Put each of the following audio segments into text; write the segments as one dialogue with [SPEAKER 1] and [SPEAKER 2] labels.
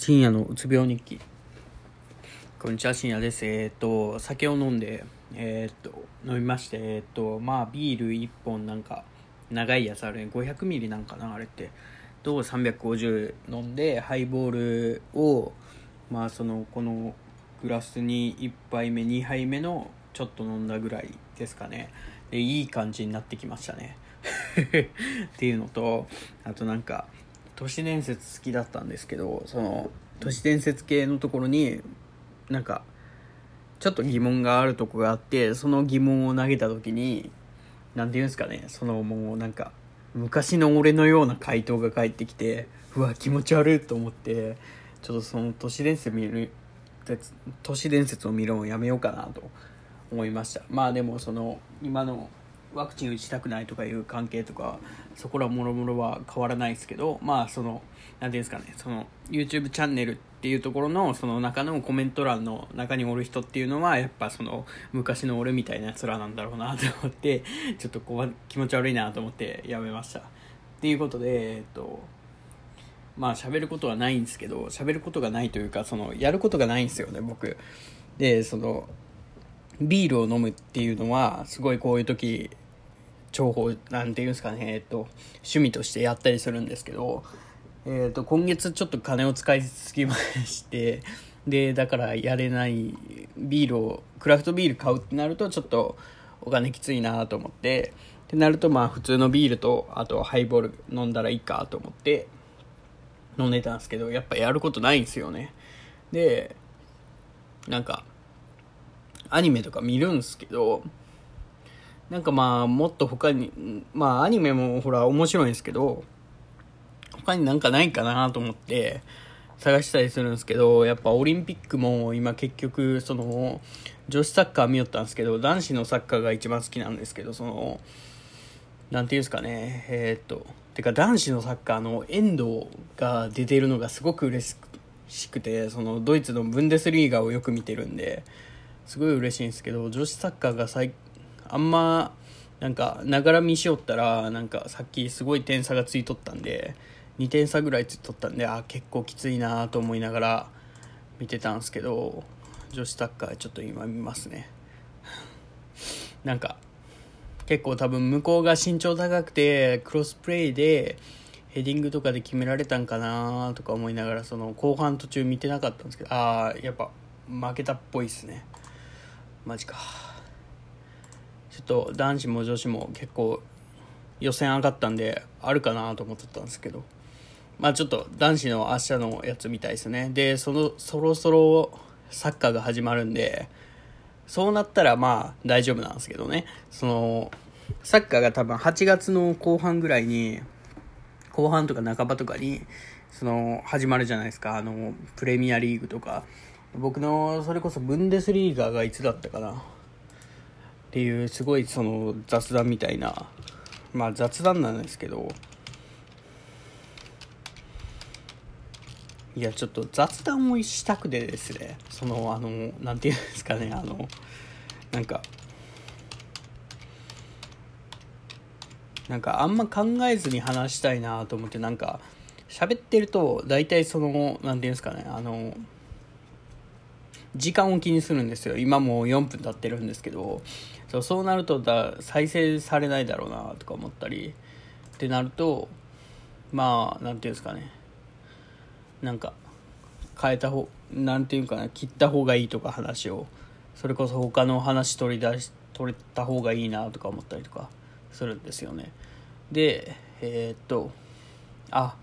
[SPEAKER 1] 深夜のうつ病日記。こんにちは深夜です。えっ、と酒を飲んでえっ、と飲みましてえっ、とまあビール1本なんか長いやつあるね。500ミリなんかなあれって。と350飲んでハイボールをまあそのこのグラスに1杯目2杯目のちょっと飲んだぐらいですかね。でいい感じになってきましたね。っていうのとあとなんか都市伝説好きだったんですけどその都市伝説系のところになんかちょっと疑問があるとこがあってその疑問を投げた時に何て言うんですかねそのもうなんか昔の俺のような回答が返ってきてうわ気持ち悪いと思ってちょっとその都市伝説見る都市伝説を見るのをやめようかなと思いました。まあでもその今のワクチン打ちたくないとかいう関係とかそこらもろもろは変わらないですけどまあその何ていうんですかねその YouTube チャンネルっていうところのその中のコメント欄の中におる人っていうのはやっぱその昔の俺みたいなやつらなんだろうなと思ってちょっとこう気持ち悪いなと思ってやめました。っていうことでえっとまあ喋ることはないんですけど喋ることがないというかそのやることがないんですよね僕。でそのビールを飲むっていうのはすごいこういう時重宝なんていうんですかね、えっと、趣味としてやったりするんですけど、えっと、今月ちょっと金を使いすぎまして でだからやれないビールをクラフトビール買うってなるとちょっとお金きついなと思ってってなるとまあ普通のビールとあとハイボール飲んだらいいかと思って飲んでたんですけどやっぱやることないんですよね。でなんかアニメとか見るんすけど、なんかまあ、もっと他に、まあアニメもほら面白いんですけど、他になんかないかなと思って探したりするんですけど、やっぱオリンピックも今結局、その、女子サッカー見よったんですけど、男子のサッカーが一番好きなんですけど、その、なんていうんですかね、えー、っと、てか男子のサッカーの遠藤が出てるのがすごく嬉しくて、そのドイツのブンデスリーガをよく見てるんで、すごい嬉しいんですけど女子サッカーが最あんまなんかながら見しよったらなんかさっきすごい点差がついとったんで2点差ぐらいついとったんであ結構きついなと思いながら見てたんですけど女子サッカーちょっと今見ますね。なんか結構多分向こうが身長高くてクロスプレーでヘディングとかで決められたんかなとか思いながらその後半途中見てなかったんですけどああやっぱ負けたっぽいっすね。マジか。ちょっと男子も女子も結構予選上がったんであるかなと思ってたんですけど。まあちょっと男子の明日のやつみたいですね。でそのそろそろサッカーが始まるんでそうなったらまあ大丈夫なんですけどね。そのサッカーが多分8月の後半ぐらいに後半とか半ばとかにその始まるじゃないですか。あのプレミアリーグとか。僕のそれこそブンデスリーガーがいつだったかな。っていうすごいその雑談みたいな。まあ雑談なんですけど。いやちょっと雑談をしたくてですね。そのあの何て言うんですかね。あのなんかなんかあんま考えずに話したいなと思ってなんか喋ってると大体その何て言うんですかね。あの時間を気にするんですよ。今もう4分経ってるんですけど。そうそうなるとだ再生されないだろうなとか思ったり。ってなるとまあ何て言うんですかね。なんか変えた方なんていうかな切った方がいいとか話を。それこそ他の話取り出し取れた方がいいなとか思ったりとかするんですよね。でえー、っとあ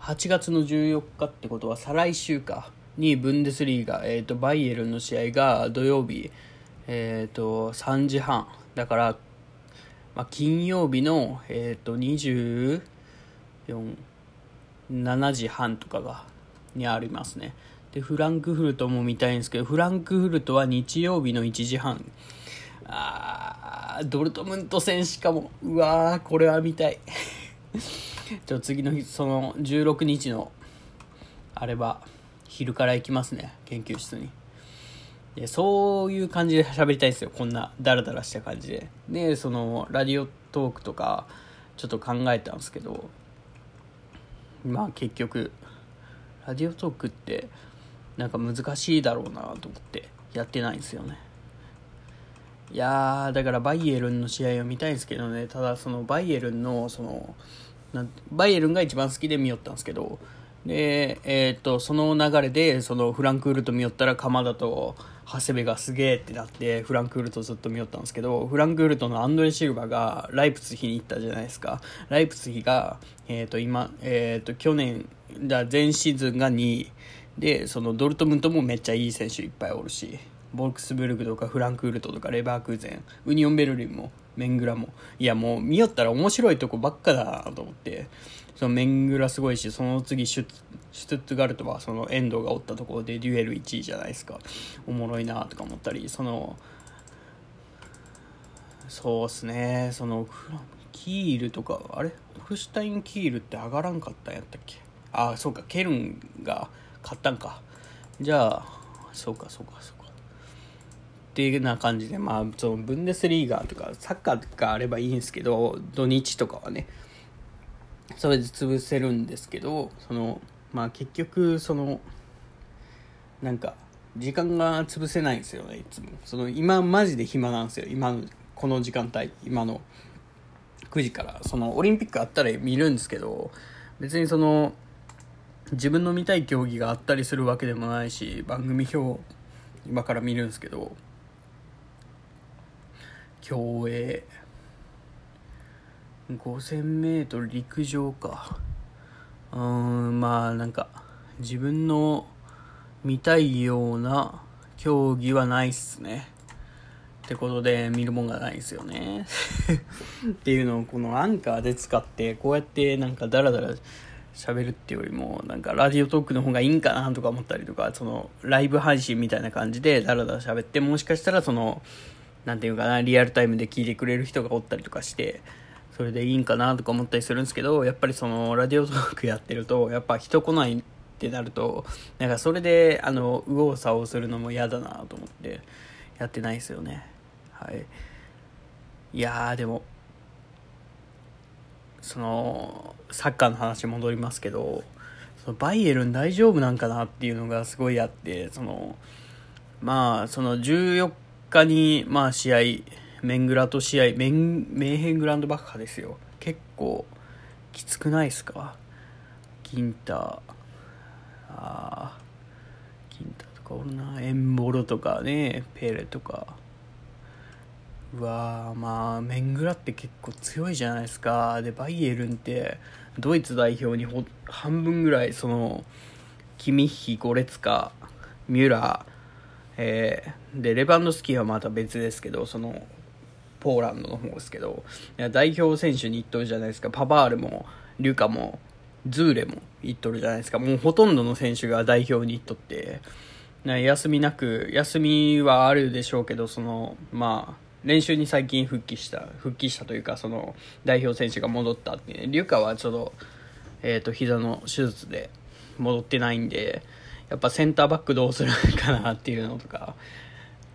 [SPEAKER 1] 8月の14日ってことは再来週か。にブンデスリーガ、えーと、バイエルンの試合が土曜日、えーと、3時半だから、まあ、金曜日の、えーと、24 7時半とかがにありますね。でフランクフルトも見たいんですけどフランクフルトは日曜日の1時半。あードルトムント戦しかもうわーこれは見たい。ちょ次の日その16日のあれば昼から行きますね研究室に。でそういう感じで喋りたいですよこんなダラダラした感じで。でそのラジオトークとかちょっと考えたんですけどまあ結局ラジオトークってなんか難しいだろうなと思ってやってないんですよね。いやーだからバイエルンの試合を見たいんですけどね。ただそのバイエルンのそのバイエルンが一番好きで見よったんですけどで、えー、っとその流れでそのフランクフルト見よったら鎌田と長谷部がすげえってなってフランクフルトずっと見よったんですけどフランクフルトのアンドレ・シルバがライプツヒに行ったじゃないですか。ライプツヒが、えー、と今、えー、と去年だ前シーズンが2位。でそのドルトムントもめっちゃいい選手いっぱいおるしボルクスブルクとかフランクフルトとかレバークーゼンウニオンベルリンもメングラも。いやもう見よったら面白いとこばっかだと思って。そのメングラすごいしその次シュシュトゥットガルトはその遠藤がおったところでデュエル1位じゃないですか。おもろいなとか思ったりそのそうっすね。そのキールとかあれ？ホルシュタインキールって上がらんかったんやったっけ？ああそうかケルンが買ったんか。じゃあそうかそうかそうか。っていうな感じでまあそのブンデスリーガーとかサッカーがあればいいんですけど土日とかはね。それで潰せるんですけどそのまあ結局そのなんか時間が潰せないんですよねいつも。その今マジで暇なんですよ。今のこの時間帯今の9時から。そのオリンピックあったら見るんですけど別にその自分の見たい競技があったりするわけでもないし番組表今から見るんですけど競泳。5000m 陸上か。うーんまあなんか自分の見たいような競技はないっすね。ってことで見るもんがないですよね。っていうのをこのアンカーで使ってこうやってなんかダラダラ喋るっていうよりもなんかラジオトークの方がいいんかなとか思ったりとかそのライブ配信みたいな感じでダラダラ喋ってもしかしたらそのなんていうかなリアルタイムで聞いてくれる人がおったりとかしてそれでいいんかなとか思ったりするんですけどやっぱりそのラジオトークやってるとやっぱ人来ないってなるとなんかそれであの右往左往するのも嫌だなと思ってやってないですよね。はい。いやでもそのサッカーの話戻りますけどそのバイエルン大丈夫なんかなっていうのがすごいあってそのまあその14日にまあ試合メングラと試合メンメーヘングランドバッハですよ。結構きつくないですか？ギンタ。ーあー。ギンターとかおるな。エンボロとかね。ペレとか。うわまあメングラって結構強いじゃないですか。でバイエルンってドイツ代表にほ半分ぐらいそのキミッヒゴレツカミュラー、えー、でレバンドスキーはまた別ですけどそのポーランドの方ですけど代表選手に行っとるじゃないですか。パバールもリュカもズーレも行っとるじゃないですか。もうほとんどの選手が代表に行っとって休みなく休みはあるでしょうけどそのまあ練習に最近復帰した復帰したというかその代表選手が戻ったって、ね、リュカはちょっと,、えーと、膝の手術で戻ってないんでやっぱセンターバックどうするかなっていうのとか。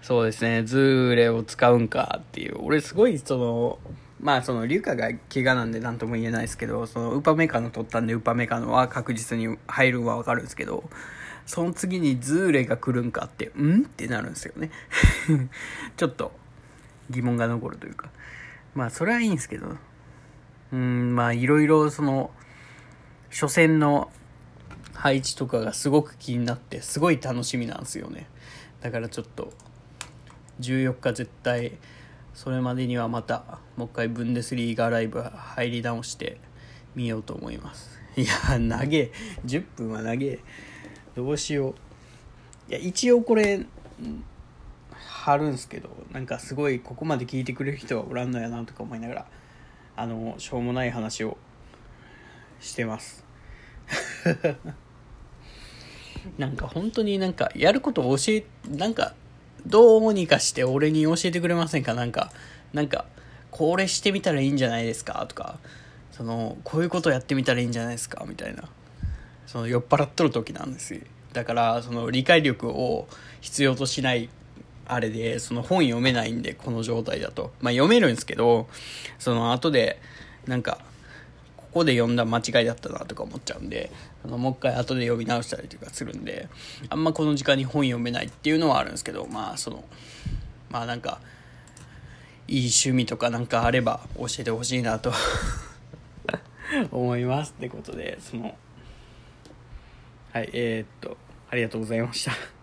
[SPEAKER 1] そうですね。ズーレを使うんかっていう。俺すごいそのまあそのリュカが怪我なんで何とも言えないですけどそのウパメカノ取ったんでウパメカノは確実に入るんは分かるんですけどその次にズーレが来るんかってん？ってなるんですよね。ちょっと疑問が残るというか。まあそれはいいんですけど。うんまあいろいろその初戦の配置とかがすごく気になってすごい楽しみなんですよね。だからちょっと14日絶対それまでにはまたもう一回ブンデスリーガーライブ入り直してみようと思います。いや投げ10分は投げどうしよう。いや一応これ貼るんすけどなんかすごいここまで聞いてくれる人はおらんのやなとか思いながらあのしょうもない話をしてます。なんか本当になんかやることを教えなんかどうにかして俺に教えてくれませんか？なんかなんかこれしてみたらいいんじゃないですか？とかそのこういうことやってみたらいいんじゃないですか？みたいな。その酔っ払っとる時なんですよ。だからその理解力を必要としないあれで、その本読めないんで、この状態だと。まあ読めるんですけど、その後で、なんか、こで読んだ間違いだったなとか思っちゃうんであのもう一回後で読み直したりとかするんであんまこの時間に本読めないっていうのはあるんですけどまあそのまあなんかいい趣味とかなんかあれば教えてほしいなと 思いますってことでそのはいえー、っとありがとうございました。